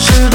should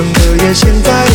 无声的夜，现在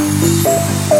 Música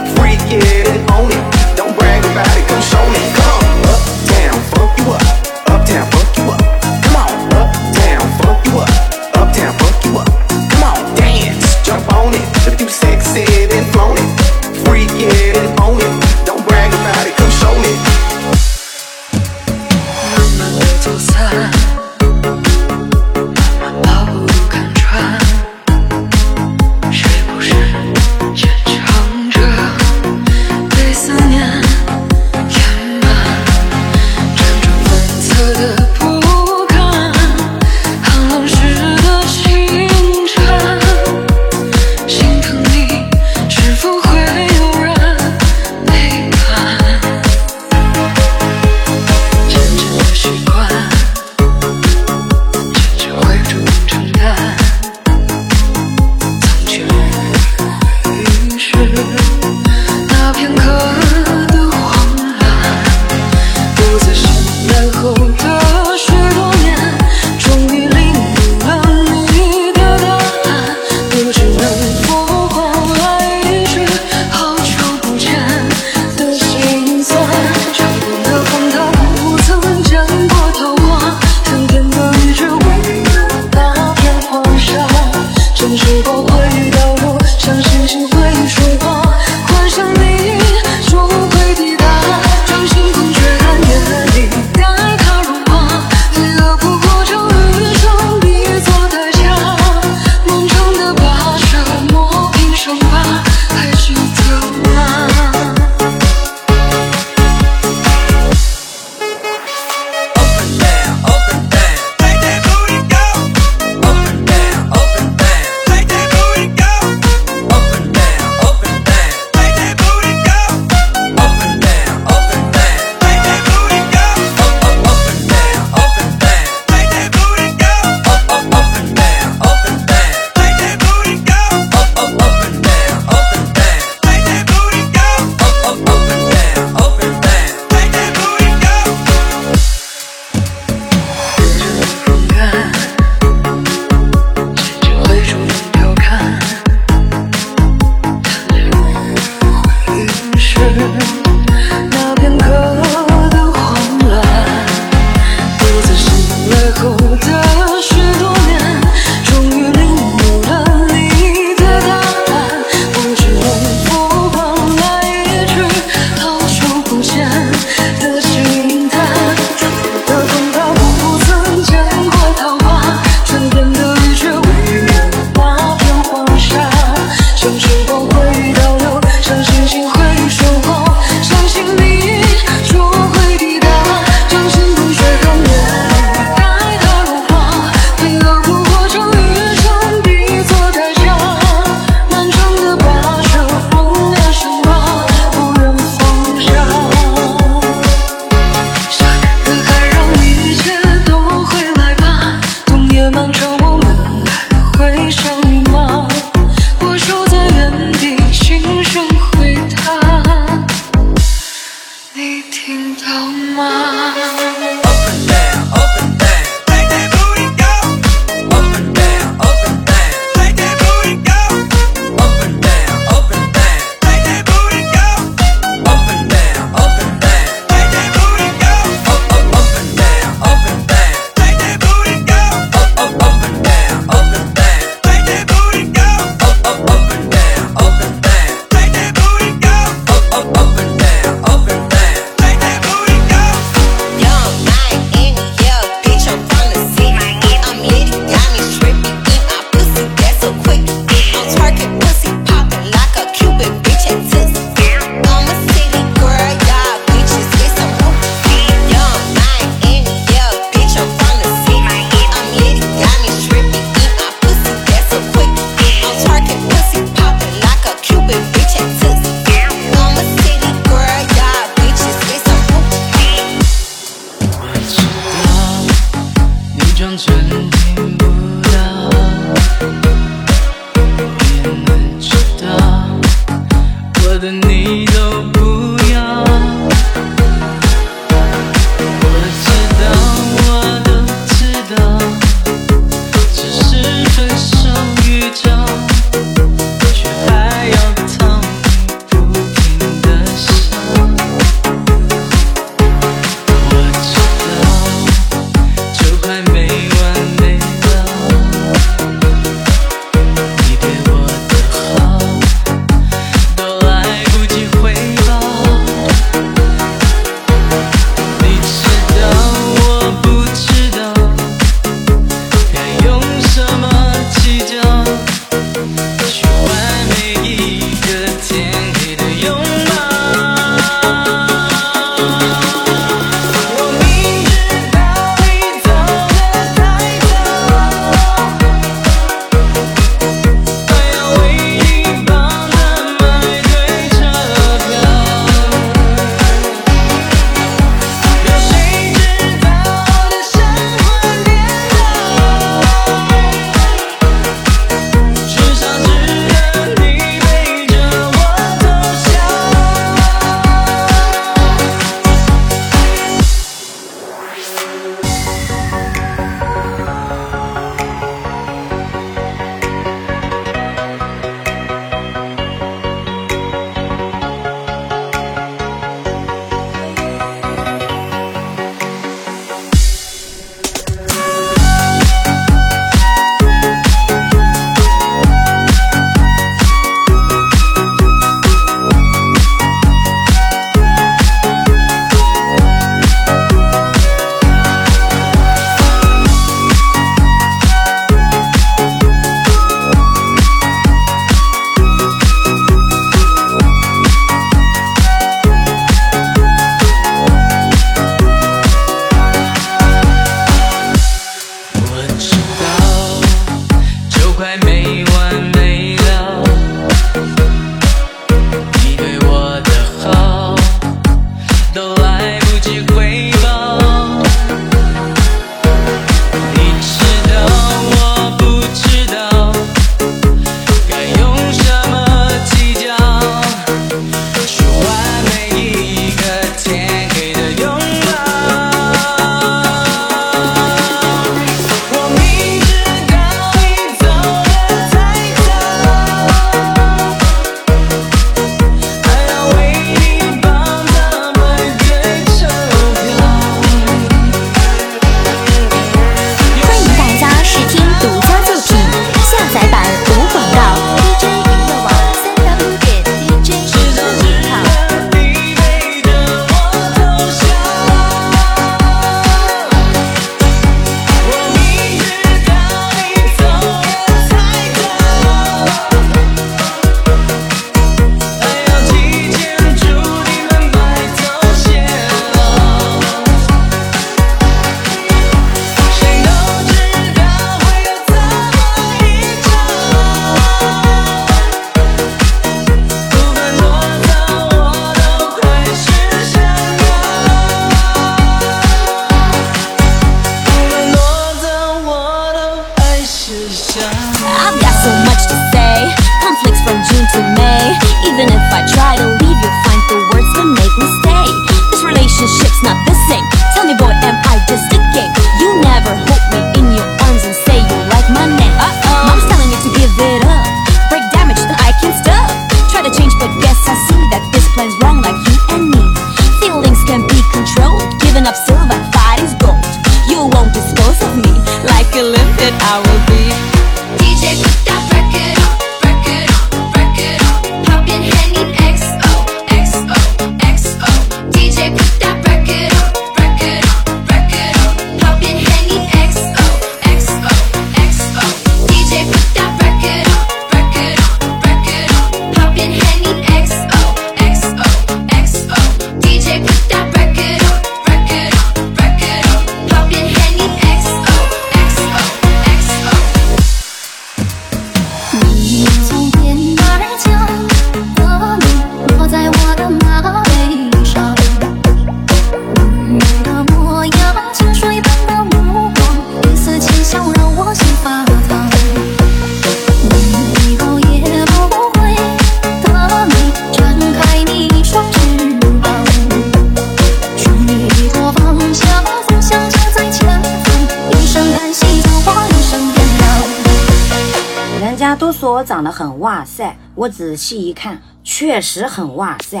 我仔细一看确实很哇塞。